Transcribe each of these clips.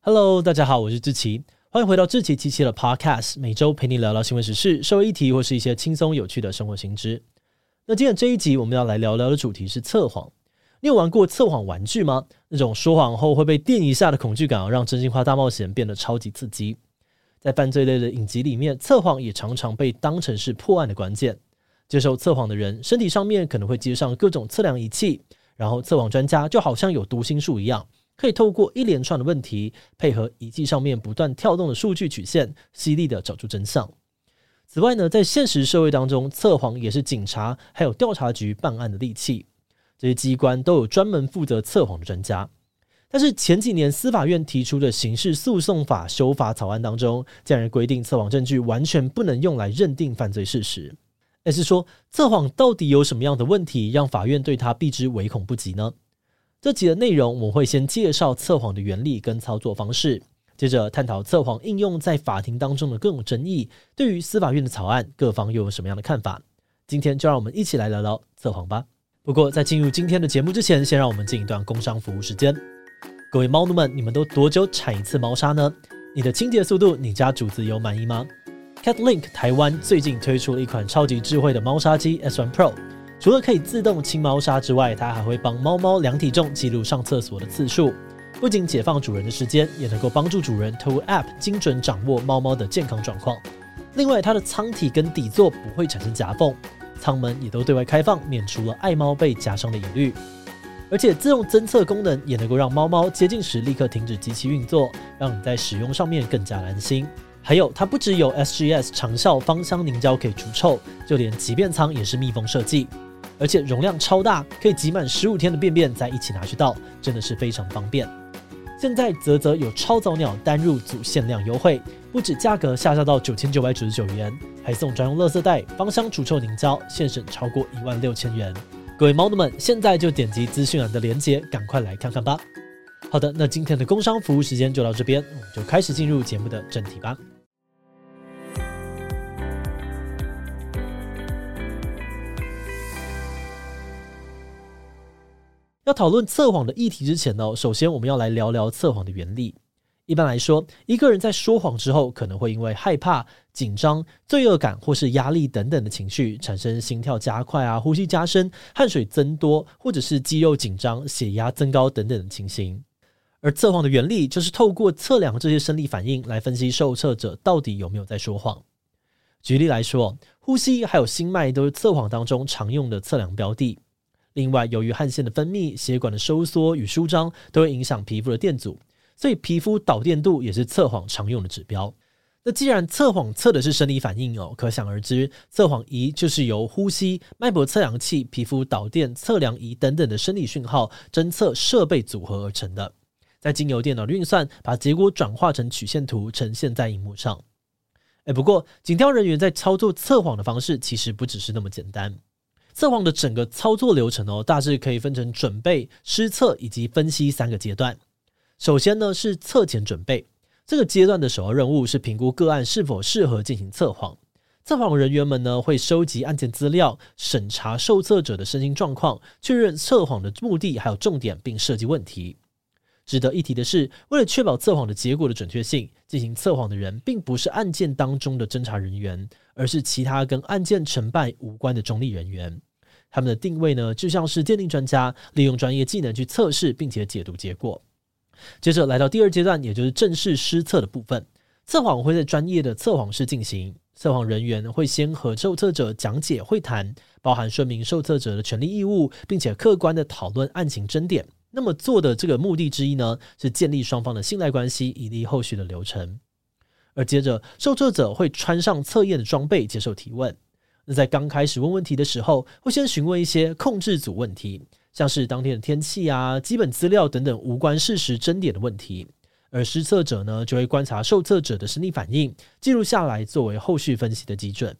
Hello，大家好，我是志奇，欢迎回到志奇七七的 Podcast，每周陪你聊聊新闻时事、社会议题或是一些轻松有趣的生活新知。那今天这一集我们要来聊聊的主题是测谎。你有玩过测谎玩具吗？那种说谎后会被电一下的恐惧感，让真心话大冒险变得超级刺激。在犯罪类的影集里面，测谎也常常被当成是破案的关键。接受测谎的人身体上面可能会接上各种测量仪器，然后测谎专家就好像有读心术一样，可以透过一连串的问题，配合仪器上面不断跳动的数据曲线，犀利地找出真相。此外呢，在现实社会当中，测谎也是警察还有调查局办案的利器。这些机关都有专门负责测谎的专家。但是前几年司法院提出的刑事诉讼法修法草案当中，竟然规定测谎证据完全不能用来认定犯罪事实。也是说，测谎到底有什么样的问题，让法院对他避之唯恐不及呢？这集的内容我们会先介绍测谎的原理跟操作方式，接着探讨测谎应用在法庭当中的各种争议，对于司法院的草案，各方又有什么样的看法？今天就让我们一起来聊聊测谎吧。不过在进入今天的节目之前，先让我们进一段工商服务时间。各位猫奴们，你们都多久铲一次猫砂呢？你的清洁速度，你家主子有满意吗？CatLink 台湾最近推出了一款超级智慧的猫砂机 S1 Pro，除了可以自动清猫砂之外，它还会帮猫猫量体重，记录上厕所的次数。不仅解放主人的时间，也能够帮助主人透过 App 精准掌握猫猫的健康状况。另外，它的舱体跟底座不会产生夹缝，舱门也都对外开放，免除了爱猫被夹伤的疑虑。而且自动侦测功能也能够让猫猫接近时立刻停止机器运作，让你在使用上面更加安心。还有，它不只有 SGS 长效芳香凝胶可以除臭，就连集便舱也是密封设计，而且容量超大，可以挤满十五天的便便再一起拿去倒，真的是非常方便。现在啧啧有超早鸟单入组限量优惠，不止价格下杀到九千九百九十九元，还送专用垃圾袋、芳香除臭凝胶，现省超过一万六千元。各位猫奴们，现在就点击资讯栏的链接，赶快来看看吧。好的，那今天的工商服务时间就到这边，我们就开始进入节目的正题吧。要讨论测谎的议题之前呢，首先我们要来聊聊测谎的原理。一般来说，一个人在说谎之后，可能会因为害怕、紧张、罪恶感或是压力等等的情绪，产生心跳加快啊、呼吸加深、汗水增多，或者是肌肉紧张、血压增高等等的情形。而测谎的原理就是透过测量这些生理反应来分析受测者到底有没有在说谎。举例来说，呼吸还有心脉都是测谎当中常用的测量标的。另外，由于汗腺的分泌、血管的收缩与舒张都会影响皮肤的电阻。所以，皮肤导电度也是测谎常用的指标。那既然测谎测的是生理反应哦，可想而知，测谎仪就是由呼吸、脉搏测量器、皮肤导电测量仪等等的生理讯号侦测设备组合而成的。再经由电脑的运算，把结果转化成曲线图，呈现在荧幕上。哎，不过，警调人员在操作测谎的方式其实不只是那么简单。测谎的整个操作流程哦，大致可以分成准备、施测以及分析三个阶段。首先呢，是测前准备，这个阶段的首要任务是评估个案是否适合进行测谎。测谎人员们呢，会收集案件资料，审查受测者的身心状况，确认测谎的目的还有重点，并设计问题。值得一提的是，为了确保测谎的结果的准确性，进行测谎的人并不是案件当中的侦查人员，而是其他跟案件成败无关的中立人员。他们的定位呢，就像是鉴定专家，利用专业技能去测试并且解读结果。接着来到第二阶段，也就是正式施测的部分。测谎会在专业的测谎室进行，测谎人员会先和受测者讲解会谈，包含说明受测者的权利义务，并且客观的讨论案情争点。那么做的这个目的之一呢，是建立双方的信赖关系，以利后续的流程。而接着，受测者会穿上测验的装备，接受提问。那在刚开始问问题的时候，会先询问一些控制组问题。像是当天的天气啊、基本资料等等无关事实争点的问题，而施测者呢就会观察受测者的生理反应，记录下来作为后续分析的基准。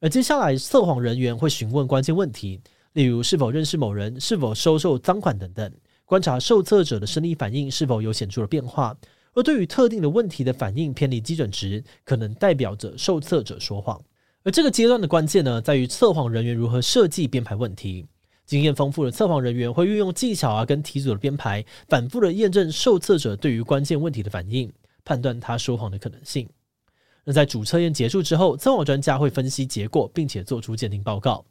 而接下来测谎人员会询问关键问题，例如是否认识某人、是否收受赃款等等，观察受测者的生理反应是否有显著的变化。而对于特定的问题的反应偏离基准值，可能代表着受测者说谎。而这个阶段的关键呢，在于测谎人员如何设计编排问题。经验丰富的测谎人员会运用技巧啊，跟题组的编排，反复的验证受测者对于关键问题的反应，判断他说谎的可能性。那在主测验结束之后，测谎专家会分析结果，并且做出鉴定报告。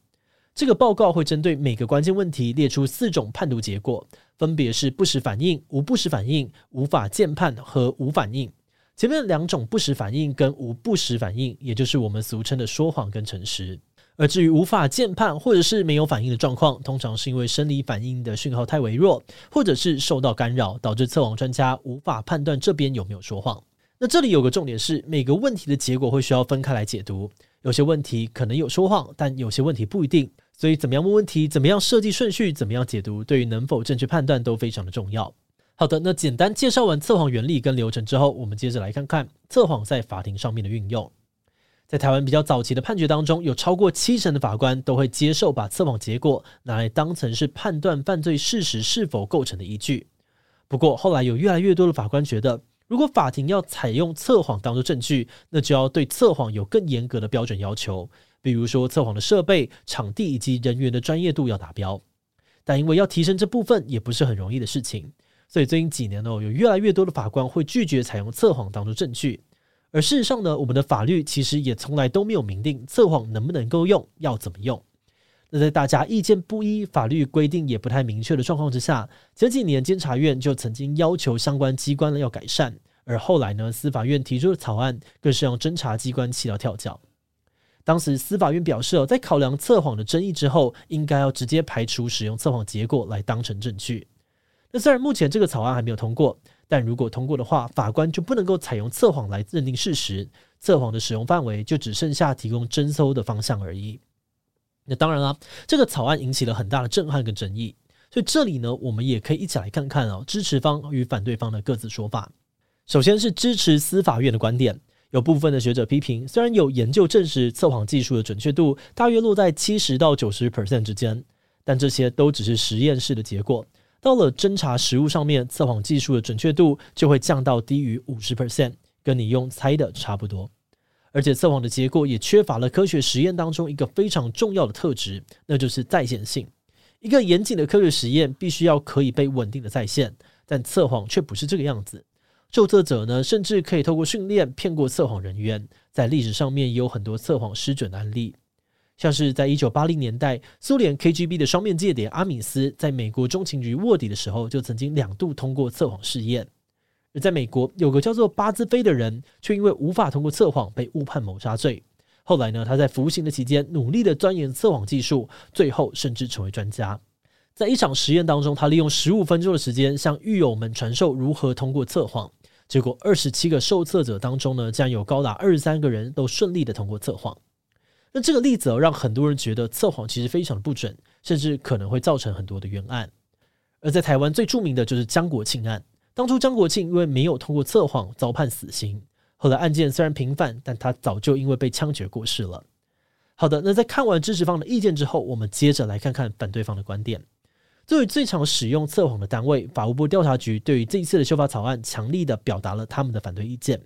这个报告会针对每个关键问题列出四种判读结果，分别是不实反应、无不实反应、无法鉴判和无反应。前面两种不实反应跟无不实反应，也就是我们俗称的说谎跟诚实。而至于无法鉴判或者是没有反应的状况，通常是因为生理反应的讯号太微弱，或者是受到干扰，导致测谎专家无法判断这边有没有说谎。那这里有个重点是，每个问题的结果会需要分开来解读，有些问题可能有说谎，但有些问题不一定。所以，怎么样问问题，怎么样设计顺序，怎么样解读，对于能否正确判断都非常的重要。好的，那简单介绍完测谎原理跟流程之后，我们接着来看看测谎在法庭上面的运用。在台湾比较早期的判决当中，有超过七成的法官都会接受把测谎结果拿来当成是判断犯罪事实是否构成的依据。不过后来有越来越多的法官觉得，如果法庭要采用测谎当作证据，那就要对测谎有更严格的标准要求，比如说测谎的设备、场地以及人员的专业度要达标。但因为要提升这部分也不是很容易的事情，所以最近几年呢，有越来越多的法官会拒绝采用测谎当作证据。而事实上呢，我们的法律其实也从来都没有明定测谎能不能够用，要怎么用。那在大家意见不一、法律规定也不太明确的状况之下，前几年监察院就曾经要求相关机关呢要改善，而后来呢，司法院提出的草案更是让侦查机关气到跳脚。当时司法院表示哦，在考量测谎的争议之后，应该要直接排除使用测谎结果来当成证据。那虽然目前这个草案还没有通过。但如果通过的话，法官就不能够采用测谎来认定事实，测谎的使用范围就只剩下提供侦搜的方向而已。那当然了，这个草案引起了很大的震撼跟争议，所以这里呢，我们也可以一起来看看哦，支持方与反对方的各自说法。首先是支持司法院的观点，有部分的学者批评，虽然有研究证实测谎技术的准确度大约落在七十到九十 percent 之间，但这些都只是实验室的结果。到了侦查实务上面，测谎技术的准确度就会降到低于五十 percent，跟你用猜的差不多。而且测谎的结果也缺乏了科学实验当中一个非常重要的特质，那就是再现性。一个严谨的科学实验必须要可以被稳定的再现，但测谎却不是这个样子。受测者呢，甚至可以透过训练骗过测谎人员，在历史上面也有很多测谎失准的案例。像是在一九八零年代，苏联 KGB 的双面间谍阿米斯在美国中情局卧底的时候，就曾经两度通过测谎试验。而在美国，有个叫做巴兹菲的人，却因为无法通过测谎，被误判谋杀罪。后来呢，他在服刑的期间，努力的钻研测谎技术，最后甚至成为专家。在一场实验当中，他利用十五分钟的时间，向狱友们传授如何通过测谎。结果，二十七个受测者当中呢，竟然有高达二十三个人都顺利的通过测谎。那这个例子，让很多人觉得测谎其实非常的不准，甚至可能会造成很多的冤案。而在台湾最著名的就是江国庆案。当初江国庆因为没有通过测谎，遭判死刑。后来案件虽然平反，但他早就因为被枪决过世了。好的，那在看完支持方的意见之后，我们接着来看看反对方的观点。作为最常使用测谎的单位，法务部调查局对于这一次的修法草案，强力的表达了他们的反对意见。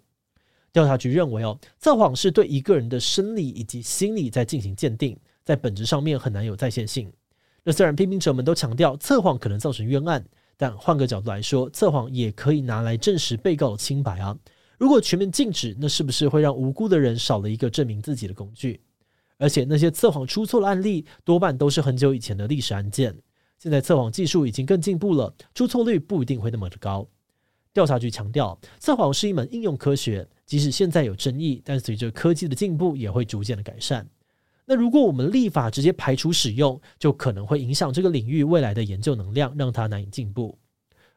调查局认为，哦，测谎是对一个人的生理以及心理在进行鉴定，在本质上面很难有再现性。那虽然批评者们都强调测谎可能造成冤案，但换个角度来说，测谎也可以拿来证实被告的清白啊。如果全面禁止，那是不是会让无辜的人少了一个证明自己的工具？而且那些测谎出错的案例，多半都是很久以前的历史案件。现在测谎技术已经更进步了，出错率不一定会那么的高。调查局强调，测谎是一门应用科学。即使现在有争议，但随着科技的进步，也会逐渐的改善。那如果我们立法直接排除使用，就可能会影响这个领域未来的研究能量，让它难以进步。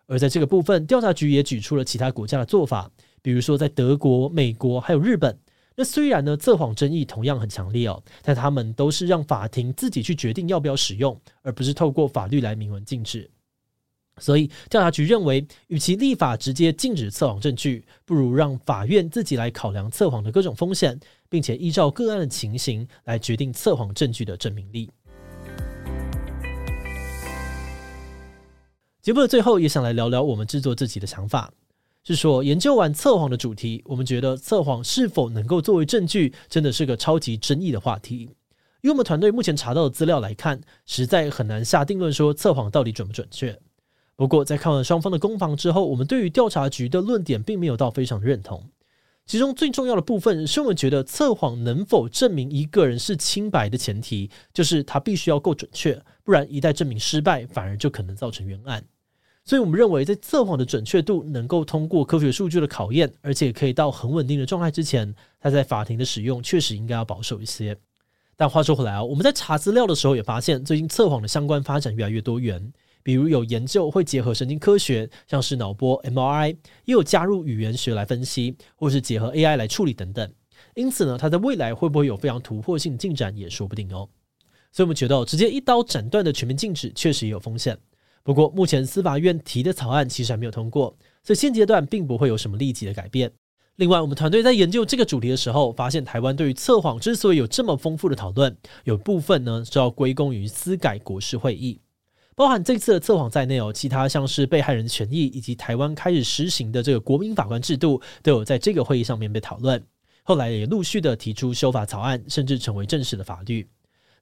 而在这个部分，调查局也举出了其他国家的做法，比如说在德国、美国还有日本。那虽然呢，测谎争议同样很强烈哦，但他们都是让法庭自己去决定要不要使用，而不是透过法律来明文禁止。所以调查局认为，与其立法直接禁止测谎证据，不如让法院自己来考量测谎的各种风险，并且依照个案的情形来决定测谎证据的证明力。节目的最后，也想来聊聊我们制作自己的想法，是说研究完测谎的主题，我们觉得测谎是否能够作为证据，真的是个超级争议的话题。以我们团队目前查到的资料来看，实在很难下定论说测谎到底准不准确。不过，在看完双方的攻防之后，我们对于调查局的论点并没有到非常认同。其中最重要的部分是我们觉得测谎能否证明一个人是清白的前提，就是他必须要够准确，不然一旦证明失败，反而就可能造成冤案。所以我们认为，在测谎的准确度能够通过科学数据的考验，而且可以到很稳定的状态之前，他在法庭的使用确实应该要保守一些。但话说回来啊，我们在查资料的时候也发现，最近测谎的相关发展越来越多元。比如有研究会结合神经科学，像是脑波 MRI，也有加入语言学来分析，或是结合 AI 来处理等等。因此呢，它在未来会不会有非常突破性进展也说不定哦。所以我们觉得直接一刀斩断的全面禁止确实也有风险。不过目前司法院提的草案其实还没有通过，所以现阶段并不会有什么立即的改变。另外，我们团队在研究这个主题的时候，发现台湾对于测谎之所以有这么丰富的讨论，有部分呢是要归功于司改国事会议。包含这次的测谎在内哦，其他像是被害人权益以及台湾开始实行的这个国民法官制度，都有在这个会议上面被讨论。后来也陆续的提出修法草案，甚至成为正式的法律。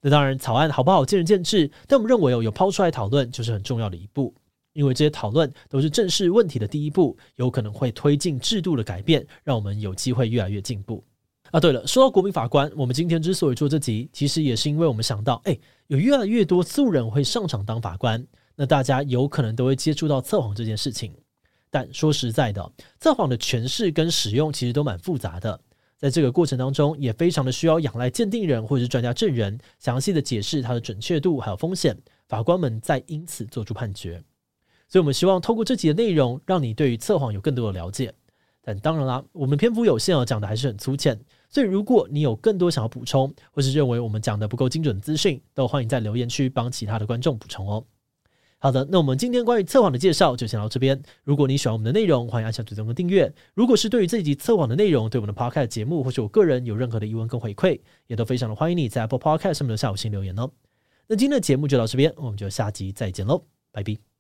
那当然，草案好不好见仁见智，但我们认为哦，有抛出来讨论就是很重要的一步，因为这些讨论都是正视问题的第一步，有可能会推进制度的改变，让我们有机会越来越进步。啊，对了，说到国民法官，我们今天之所以做这集，其实也是因为我们想到，哎，有越来越多素人会上场当法官，那大家有可能都会接触到测谎这件事情。但说实在的，测谎的诠释跟使用其实都蛮复杂的，在这个过程当中，也非常的需要仰赖鉴定人或者是专家证人详细的解释它的准确度还有风险，法官们再因此做出判决。所以，我们希望透过这集的内容，让你对于测谎有更多的了解。但当然啦，我们篇幅有限哦，讲的还是很粗浅。所以，如果你有更多想要补充，或是认为我们讲的不够精准的资讯，都欢迎在留言区帮其他的观众补充哦。好的，那我们今天关于测谎的介绍就先到这边。如果你喜欢我们的内容，欢迎按下追踪和订阅。如果是对于这集测谎的内容，对我们的 Podcast 节目或是我个人有任何的疑问跟回馈，也都非常的欢迎你在 Apple Podcast 上面留下五星留言哦。那今天的节目就到这边，我们就下集再见喽，拜拜。